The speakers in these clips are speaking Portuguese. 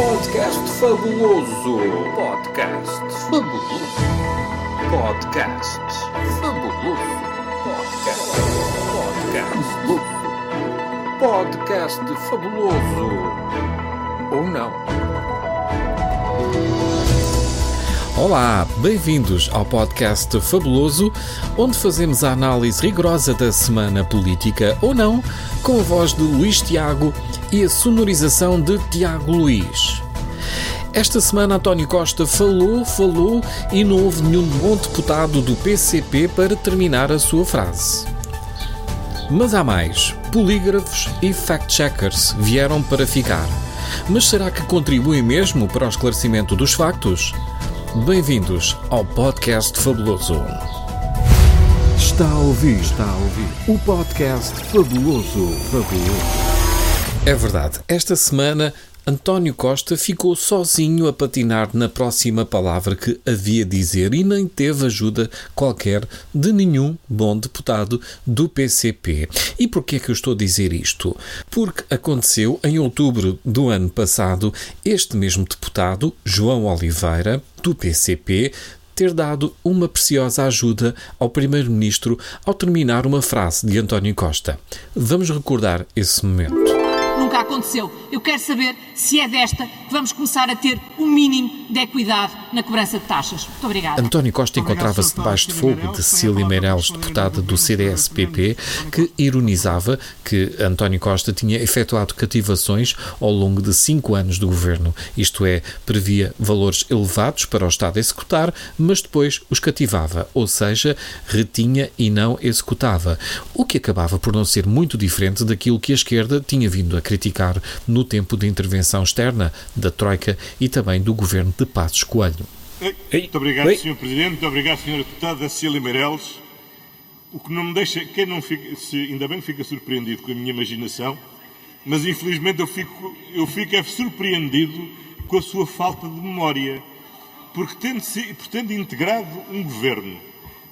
Podcast fabuloso. Podcast fabuloso. Podcast fabuloso. Podcast. Podcast. Podcast fabuloso. Ou não? Olá, bem-vindos ao podcast Fabuloso, onde fazemos a análise rigorosa da semana política ou não, com a voz de Luís Tiago e a sonorização de Tiago Luís. Esta semana António Costa falou, falou e não houve nenhum bom deputado do PCP para terminar a sua frase. Mas há mais. Polígrafos e fact-checkers vieram para ficar. Mas será que contribuem mesmo para o esclarecimento dos factos? Bem-vindos ao podcast Fabuloso. Está a ouvir, está a ouvir o podcast Fabuloso, fabuloso. É verdade, esta semana António Costa ficou sozinho a patinar na próxima palavra que havia dizer e nem teve ajuda qualquer de nenhum bom deputado do PCP. E porquê é que eu estou a dizer isto? Porque aconteceu em outubro do ano passado este mesmo deputado, João Oliveira, do PCP, ter dado uma preciosa ajuda ao Primeiro-Ministro ao terminar uma frase de António Costa. Vamos recordar esse momento nunca aconteceu. Eu quero saber se é desta que vamos começar a ter um mínimo de equidade na cobrança de taxas. Muito obrigada. António Costa encontrava-se debaixo de fogo de Cecília Meirelles, deputada do CDS-PP, que ironizava que António Costa tinha efetuado cativações ao longo de cinco anos do governo. Isto é, previa valores elevados para o Estado executar, mas depois os cativava, ou seja, retinha e não executava. O que acabava por não ser muito diferente daquilo que a esquerda tinha vindo a criticar no tempo de intervenção externa da Troika e também do governo de Passos Coelho. Muito obrigado, Sr. Presidente. Muito obrigado, Sra. Deputada Cecília Meirelles. O que não me deixa. Quem não fica. Se, ainda bem que fica surpreendido com a minha imaginação, mas infelizmente eu fico, eu fico é surpreendido com a sua falta de memória. Porque tendo, por tendo integrado um governo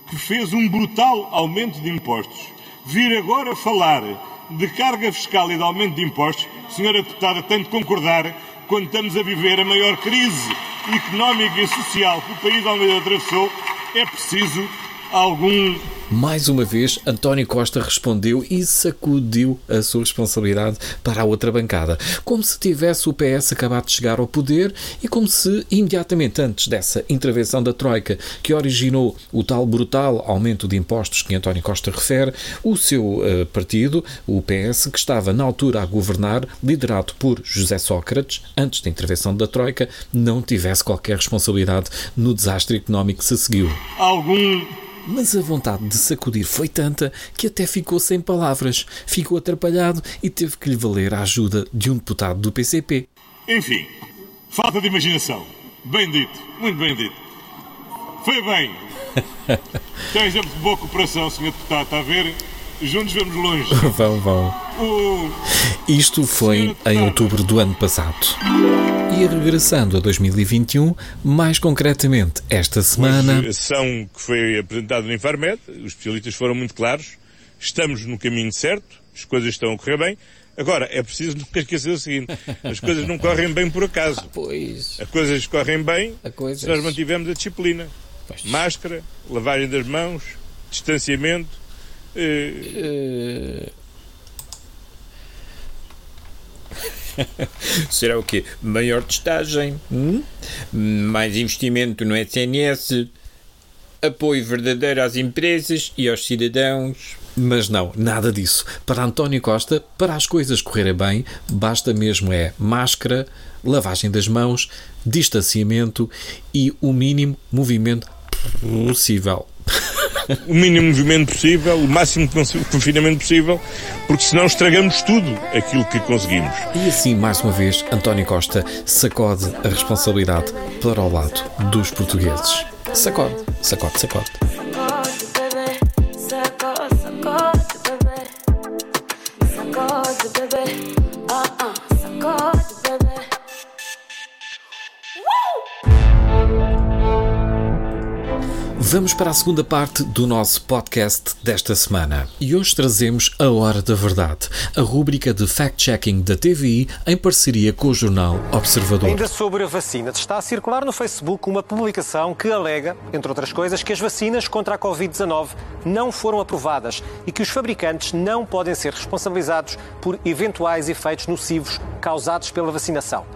que fez um brutal aumento de impostos, vir agora falar de carga fiscal e de aumento de impostos, senhora deputada, tem de concordar quando estamos a viver a maior crise económica e social que o país Almeida atravessou, é preciso algum mais uma vez, António Costa respondeu e sacudiu a sua responsabilidade para a outra bancada, como se tivesse o PS acabado de chegar ao poder e como se, imediatamente antes dessa intervenção da Troika, que originou o tal brutal aumento de impostos que António Costa refere, o seu uh, partido, o PS, que estava na altura a governar, liderado por José Sócrates, antes da intervenção da Troika, não tivesse qualquer responsabilidade no desastre económico que se seguiu. Algum mas a vontade de sacudir foi tanta que até ficou sem palavras, ficou atrapalhado e teve que lhe valer a ajuda de um deputado do PCP. Enfim, falta de imaginação. Bem dito, muito bem dito. Foi bem. Tem exemplo de boa cooperação, Sr. Deputado, está a ver? Juntos vamos longe. vão, vão. O... Isto foi em outubro do ano passado. E regressando a 2021, mais concretamente esta semana. A sessão que foi apresentada no Infarmed, os especialistas foram muito claros, estamos no caminho certo, as coisas estão a correr bem. Agora, é preciso nunca esquecer o seguinte: as coisas não correm bem por acaso. Ah, pois. As coisas correm bem coisas... se nós mantivemos a disciplina. Pois. Máscara, lavagem das mãos, distanciamento. Uh... Será o quê? Maior testagem? Hum? Mais investimento no SNS? Apoio verdadeiro às empresas e aos cidadãos? Mas não, nada disso. Para António Costa, para as coisas correrem bem, basta mesmo é máscara, lavagem das mãos, distanciamento e o mínimo movimento possível o mínimo movimento possível, o máximo confinamento possível, porque senão estragamos tudo aquilo que conseguimos. E assim, mais uma vez, António Costa sacode a responsabilidade para o lado dos portugueses. Sacode, sacode, sacode. Vamos para a segunda parte do nosso podcast desta semana. E hoje trazemos a Hora da Verdade, a rúbrica de fact-checking da TVI em parceria com o jornal Observador. Ainda sobre a vacina, está a circular no Facebook uma publicação que alega, entre outras coisas, que as vacinas contra a Covid-19 não foram aprovadas e que os fabricantes não podem ser responsabilizados por eventuais efeitos nocivos causados pela vacinação.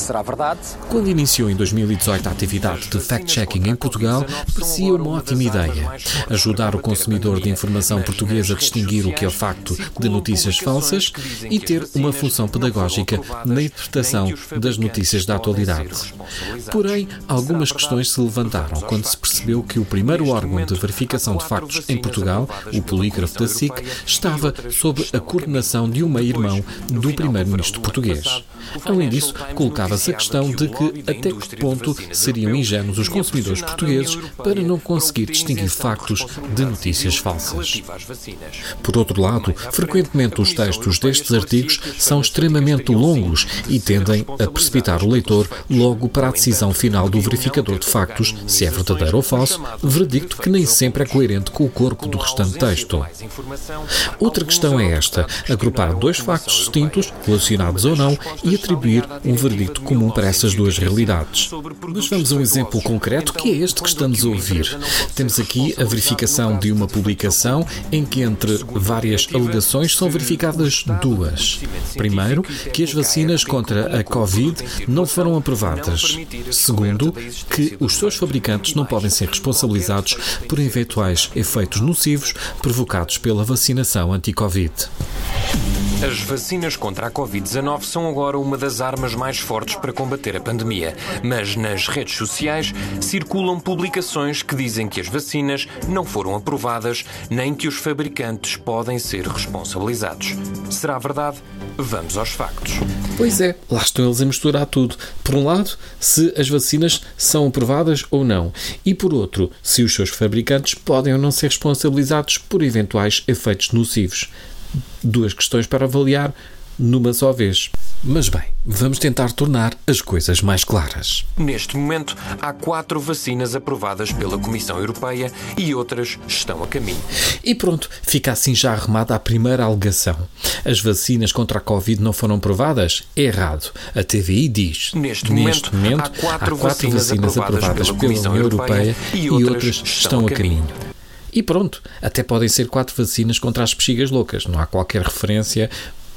Será verdade? Quando iniciou em 2018 a atividade de fact-checking em Portugal, parecia uma ótima ideia. Ajudar o consumidor de informação portuguesa a distinguir o que é facto de notícias falsas e ter uma função pedagógica na interpretação das notícias da atualidade. Porém, algumas questões se levantaram quando se percebeu que o primeiro órgão de verificação de factos em Portugal, o polígrafo da SIC, estava sob a coordenação de um meio-irmão do primeiro-ministro português. Além disso, colocava-se a questão de que até que ponto seriam ingênuos os consumidores portugueses para não conseguir distinguir factos de notícias falsas. Por outro lado, frequentemente os textos destes artigos são extremamente longos e tendem a precipitar o leitor logo para a decisão final do verificador de factos, se é verdadeiro ou falso, veredicto que nem sempre é coerente com o corpo do restante texto. Outra questão é esta: agrupar dois factos distintos, relacionados ou não, e atribuir um veredicto comum para essas duas realidades. Mas vamos a um exemplo concreto que é este que estamos a ouvir. Temos aqui a verificação de uma publicação em que, entre várias alegações, são verificadas duas. Primeiro, que as vacinas contra a Covid não foram aprovadas. Segundo, que os seus fabricantes não podem ser responsabilizados por eventuais efeitos nocivos provocados pela vacinação anti-Covid. As vacinas contra a Covid-19 são agora uma das armas mais fortes para combater a pandemia, mas nas redes sociais circulam publicações que dizem que as vacinas não foram aprovadas nem que os fabricantes podem ser responsabilizados. Será verdade? Vamos aos factos. Pois é, lá estão eles a misturar tudo. Por um lado, se as vacinas são aprovadas ou não, e por outro, se os seus fabricantes podem ou não ser responsabilizados por eventuais efeitos nocivos duas questões para avaliar numa só vez. Mas bem, vamos tentar tornar as coisas mais claras. Neste momento, há quatro vacinas aprovadas pela Comissão Europeia e outras estão a caminho. E pronto, fica assim já arrumada a primeira alegação. As vacinas contra a Covid não foram aprovadas? É errado. A TVI diz. Neste, Neste momento, momento, há quatro, há quatro vacinas, vacinas, aprovadas, pela, pela Comissão Europeia, Europeia e, outras e outras estão a caminho. caminho. E pronto, até podem ser quatro vacinas contra as bexigas loucas, não há qualquer referência.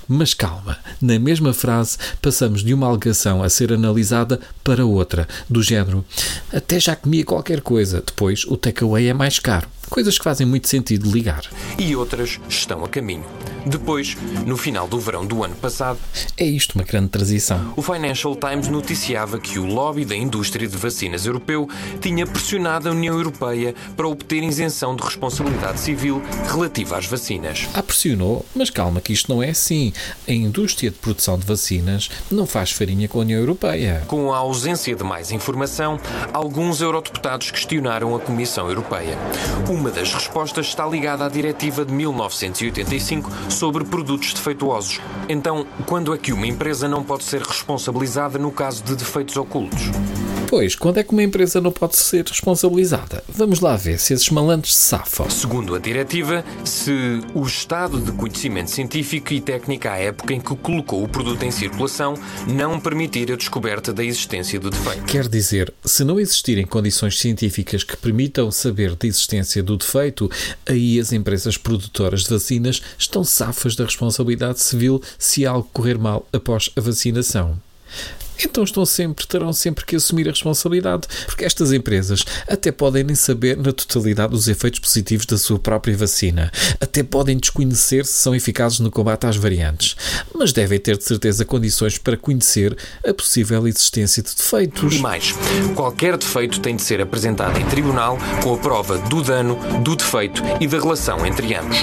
Mas calma, na mesma frase passamos de uma alegação a ser analisada para outra, do género até já comia qualquer coisa, depois o takeaway é mais caro. Coisas que fazem muito sentido ligar. E outras estão a caminho. Depois, no final do verão do ano passado, é isto uma grande transição. O Financial Times noticiava que o lobby da indústria de vacinas europeu tinha pressionado a União Europeia para obter isenção de responsabilidade civil relativa às vacinas. Ah, pressionou? Mas calma que isto não é assim. A indústria de produção de vacinas não faz farinha com a União Europeia. Com a ausência de mais informação, alguns eurodeputados questionaram a Comissão Europeia. Uma das respostas está ligada à Diretiva de 1985 sobre produtos defeituosos. Então, quando é que uma empresa não pode ser responsabilizada no caso de defeitos ocultos? Pois, quando é que uma empresa não pode ser responsabilizada? Vamos lá ver se esses malandros se safam. Segundo a diretiva, se o estado de conhecimento científico e técnico à época em que colocou o produto em circulação não permitir a descoberta da existência do defeito. Quer dizer, se não existirem condições científicas que permitam saber da existência do defeito, aí as empresas produtoras de vacinas estão safas da responsabilidade civil se algo correr mal após a vacinação então estão sempre, terão sempre que assumir a responsabilidade, porque estas empresas até podem nem saber na totalidade os efeitos positivos da sua própria vacina, até podem desconhecer se são eficazes no combate às variantes, mas devem ter de certeza condições para conhecer a possível existência de defeitos. E mais, qualquer defeito tem de ser apresentado em tribunal com a prova do dano, do defeito e da relação entre ambos.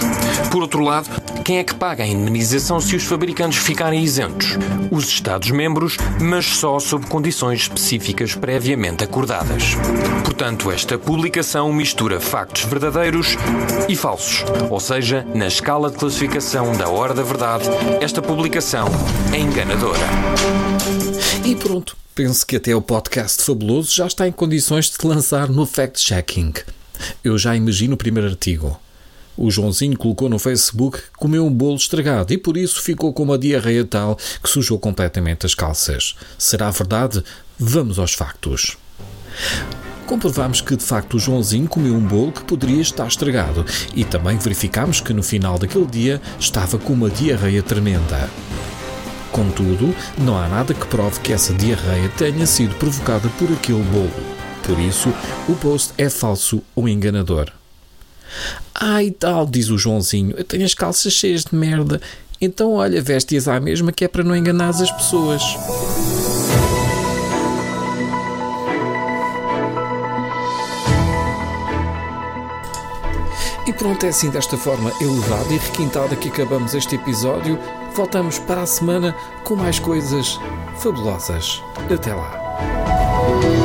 Por outro lado, quem é que paga a indemnização se os fabricantes ficarem isentos? Os Estados-membros, mas mas só sob condições específicas previamente acordadas. Portanto, esta publicação mistura factos verdadeiros e falsos, ou seja, na escala de classificação da hora da verdade, esta publicação é enganadora. E pronto, penso que até o podcast fabuloso já está em condições de te lançar no fact-checking. Eu já imagino o primeiro artigo. O Joãozinho colocou no Facebook que comeu um bolo estragado e por isso ficou com uma diarreia tal que sujou completamente as calças. Será verdade? Vamos aos factos. Comprovamos que de facto o Joãozinho comeu um bolo que poderia estar estragado e também verificamos que no final daquele dia estava com uma diarreia tremenda. Contudo, não há nada que prove que essa diarreia tenha sido provocada por aquele bolo. Por isso, o post é falso ou enganador. Ai tal, diz o Joãozinho, eu tenho as calças cheias de merda. Então, olha, veste-as à mesma que é para não enganar as pessoas. E pronto, é assim desta forma elevada e requintada que acabamos este episódio. Voltamos para a semana com mais coisas fabulosas. Até lá.